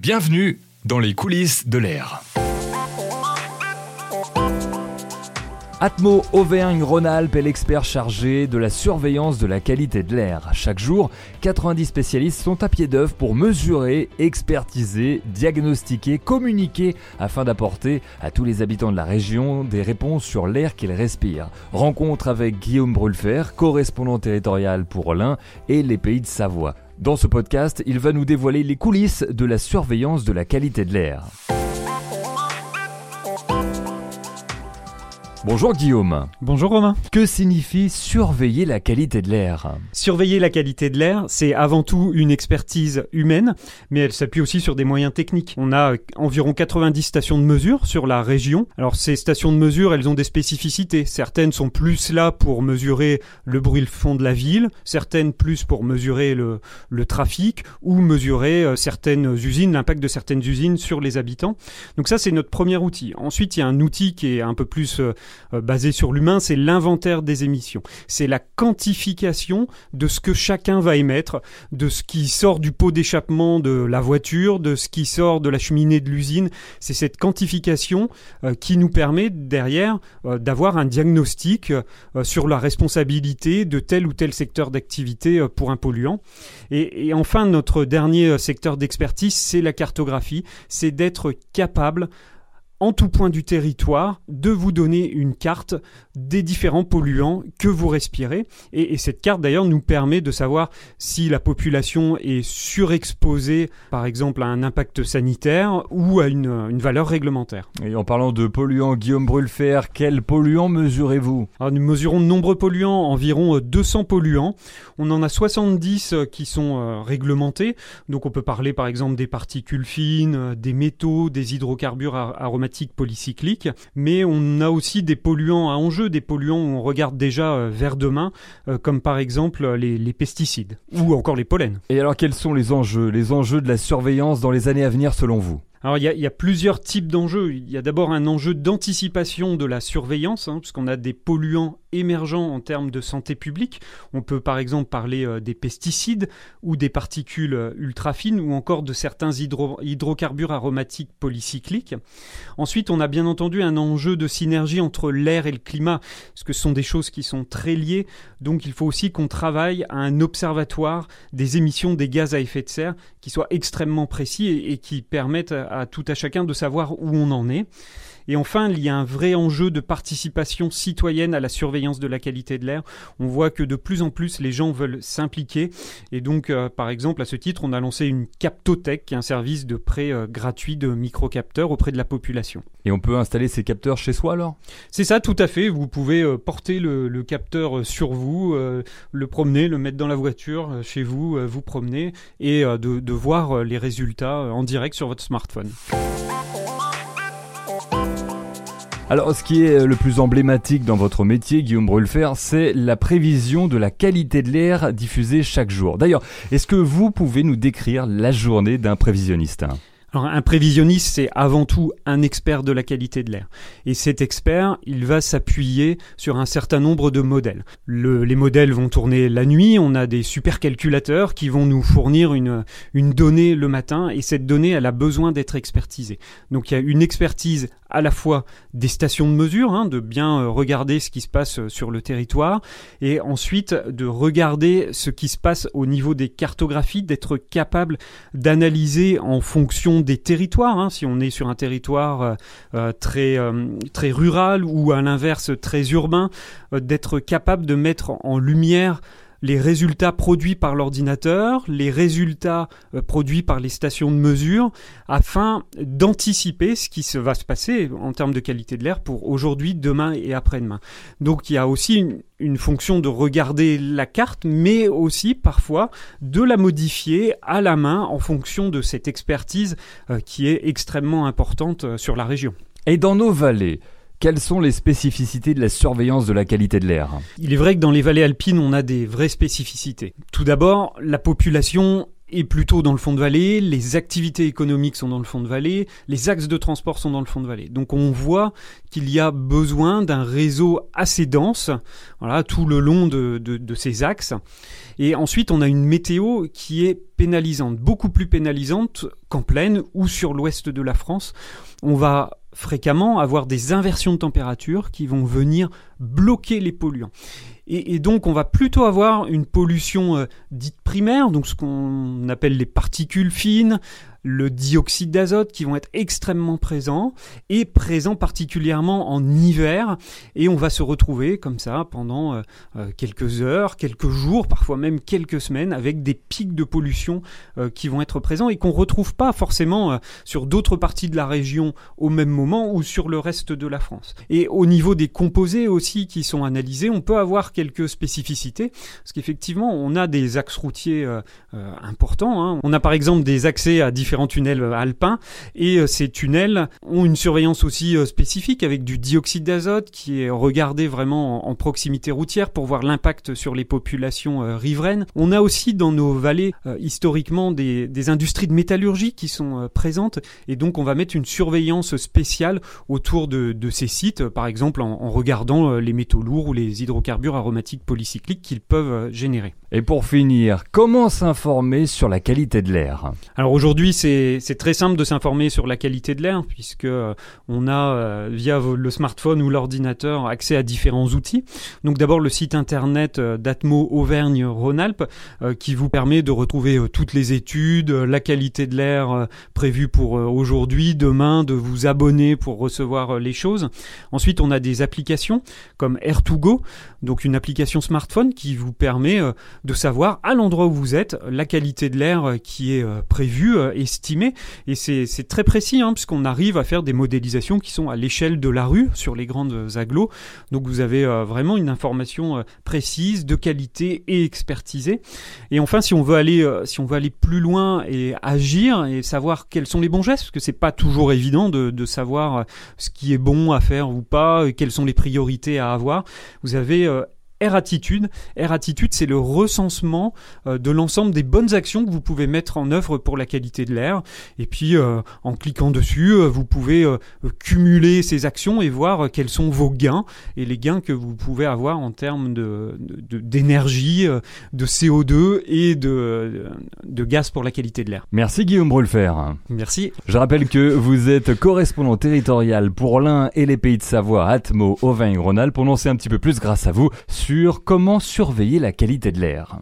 Bienvenue dans les coulisses de l'air. Atmo Auvergne-Rhône-Alpes est l'expert chargé de la surveillance de la qualité de l'air. Chaque jour, 90 spécialistes sont à pied d'œuvre pour mesurer, expertiser, diagnostiquer, communiquer afin d'apporter à tous les habitants de la région des réponses sur l'air qu'ils respirent. Rencontre avec Guillaume Brulfer, correspondant territorial pour l'Ain et les pays de Savoie. Dans ce podcast, il va nous dévoiler les coulisses de la surveillance de la qualité de l'air. Bonjour Guillaume. Bonjour Romain. Que signifie surveiller la qualité de l'air? Surveiller la qualité de l'air, c'est avant tout une expertise humaine, mais elle s'appuie aussi sur des moyens techniques. On a environ 90 stations de mesure sur la région. Alors ces stations de mesure, elles ont des spécificités. Certaines sont plus là pour mesurer le bruit de fond de la ville, certaines plus pour mesurer le, le trafic ou mesurer euh, certaines usines, l'impact de certaines usines sur les habitants. Donc ça, c'est notre premier outil. Ensuite, il y a un outil qui est un peu plus euh, basé sur l'humain, c'est l'inventaire des émissions. C'est la quantification de ce que chacun va émettre, de ce qui sort du pot d'échappement de la voiture, de ce qui sort de la cheminée de l'usine. C'est cette quantification euh, qui nous permet derrière euh, d'avoir un diagnostic sur la responsabilité de tel ou tel secteur d'activité pour un polluant. Et, et enfin, notre dernier secteur d'expertise, c'est la cartographie. C'est d'être capable en tout point du territoire de vous donner une carte des différents polluants que vous respirez. Et, cette carte d'ailleurs nous permet de savoir si la population est surexposée par exemple à un impact sanitaire ou à une, valeur réglementaire. Et en parlant de polluants, Guillaume Brulfer, quels polluants mesurez-vous? Nous mesurons de nombreux polluants, environ 200 polluants. On en a 70 qui sont euh, réglementés. Donc on peut parler par exemple des particules fines, des métaux, des hydrocarbures aromatiques polycycliques, mais on a aussi des polluants à enjeu, des polluants où on regarde déjà euh, vers demain, euh, comme par exemple les, les, pesticides ou encore les pollens. Et alors quels sont les enjeux, les enjeux de la surveillance dans les années à venir selon vous? Alors il y, a, plusieurs types d'enjeux. Il y a d'abord un enjeu d'anticipation de la surveillance, hein, puisqu'on a des polluants émergents en termes de santé publique. On peut par exemple parler euh, des pesticides ou des particules euh, ultra fines ou encore de certains hydrocarbures aromatiques polycycliques. Ensuite, on a bien entendu un enjeu de synergie entre l'air et le climat, parce que ce sont des choses qui sont très liées. Donc il faut aussi qu'on travaille à un observatoire des émissions des gaz à effet de serre qui soit extrêmement précis et, et qui permette à tout à chacun de savoir où on en est. Et enfin, il y a un vrai enjeu de participation citoyenne à la surveillance de la qualité de l'air. On voit que de plus en plus les gens veulent s'impliquer. Et donc, euh, par exemple, à ce titre, on a lancé une Captotech, qui est un service de prêt euh, gratuit de microcapteurs auprès de la population. Et on peut installer ces capteurs chez soi alors? C'est ça, tout à fait. Vous pouvez euh, porter le, capteur sur vous, le promener, le mettre dans la voiture chez vous, vous promener et de voir les résultats en direct sur votre smartphone. Alors, ce qui est le plus emblématique dans votre métier, Guillaume Brulfer, c'est la prévision de la qualité de l'air diffusée chaque jour. D'ailleurs, est-ce que vous pouvez nous décrire la journée d'un prévisionniste? Alors, un prévisionniste, c'est avant tout un expert de la qualité de l'air. Et cet expert, il va s'appuyer sur un certain nombre de modèles. les modèles vont tourner la nuit, on a des supercalculateurs qui vont nous fournir une, une donnée le matin, et cette donnée, elle a besoin d'être expertisée. Donc il y a une expertise à la fois des stations de mesure, hein, de bien euh, regarder ce qui se passe euh, sur le territoire, et ensuite de regarder ce qui se passe au niveau des cartographies, d'être capable d'analyser en fonction des territoires, hein, si on est sur un territoire euh, très, très rural ou à l'inverse très urbain, d'être capable de mettre en lumière les résultats produits par l'ordinateur, les résultats euh, produits par les stations de mesure, afin d'anticiper ce qui va se passer en termes de qualité de l'air pour aujourd'hui, demain et après-demain. Donc il y a aussi une, fonction de regarder la carte, mais aussi parfois de la modifier à la main en fonction de cette expertise euh, qui est extrêmement importante euh, sur la région. Et dans nos vallées, quelles sont les spécificités de la surveillance de la qualité de l'air? Il est vrai que dans les vallées alpines, on a des vraies spécificités. Tout d'abord, la population est plutôt dans le fond de vallée, les activités économiques sont dans le fond de vallée, les axes de transport sont dans le fond de vallée. Donc on voit qu'il y a besoin d'un réseau assez dense, voilà, tout le long de, de ces axes. Et ensuite, on a une météo qui est pénalisante, beaucoup plus pénalisante qu'en plaine ou sur l'ouest de la France. On va fréquemment avoir des inversions de température qui vont venir bloquer les polluants. Et, donc on va plutôt avoir une pollution euh, dite primaire, donc ce qu'on appelle les particules fines, le dioxyde d'azote qui vont être extrêmement présents et présents particulièrement en hiver et on va se retrouver comme ça pendant euh, euh, quelques heures, quelques jours, parfois même quelques semaines avec des pics de pollution euh, qui vont être présents et qu'on retrouve pas forcément sur d'autres parties de la région au même moment ou sur le reste de la France. Et au niveau des composés aussi qui sont analysés, on peut avoir quelques spécificités parce qu'effectivement on a des axes routiers importants. Hein. On a par exemple des accès à différents différents tunnels euh, alpins. Et euh, ces tunnels ont une surveillance aussi euh, spécifique avec du dioxyde d'azote qui est regardé vraiment en, proximité routière pour voir l'impact sur les populations riveraines. On a aussi dans nos vallées historiquement des, des, industries de métallurgie qui sont présentes et donc on va mettre une surveillance spéciale autour de, de ces sites, par exemple en, en regardant les métaux lourds ou les hydrocarbures aromatiques polycycliques qu'ils peuvent générer. Et pour finir, comment s'informer sur la qualité de l'air? Alors aujourd'hui, c'est très simple de s'informer sur la qualité de l'air, puisque euh, on a, euh, via le smartphone ou l'ordinateur, accès à différents outils. Donc d'abord le site internet euh, d'Atmo Auvergne-Rhône-Alpes, qui vous permet de retrouver toutes les études, la qualité de l'air prévue pour aujourd'hui, demain, de vous abonner pour recevoir les choses. Ensuite, on a des applications comme Air2Go, donc une application smartphone qui vous permet de savoir à l'endroit où vous êtes la qualité de l'air qui est prévue, euh, estimée. Et c'est très précis, hein, puisqu'on arrive à faire des modélisations qui sont à l'échelle de la rue, sur les grandes agglos. Donc vous avez vraiment une information précise, de qualité et expertisée. Et enfin, si on veut aller, si on veut aller plus loin et agir et savoir quels sont les bons gestes, parce que c'est pas toujours évident de, de savoir ce qui est bon à faire ou pas, quelles sont les priorités à avoir. Vous avez Air Attitude. Air Attitude, c'est le recensement euh, de l'ensemble des bonnes actions que vous pouvez mettre en œuvre pour la qualité de l'air. Et puis, euh, en cliquant dessus, euh, vous pouvez cumuler ces actions et voir quels sont vos gains et les gains que vous pouvez avoir en termes de, d'énergie, de, CO2 et de, de gaz pour la qualité de l'air. Merci Guillaume Brulfer. Merci. Je rappelle que vous êtes correspondant territorial pour l'Ain et les pays de Savoie, Atmo, Auvergne, Rhône-Alpes. On en sait un petit peu plus grâce à vous comment surveiller la qualité de l'air.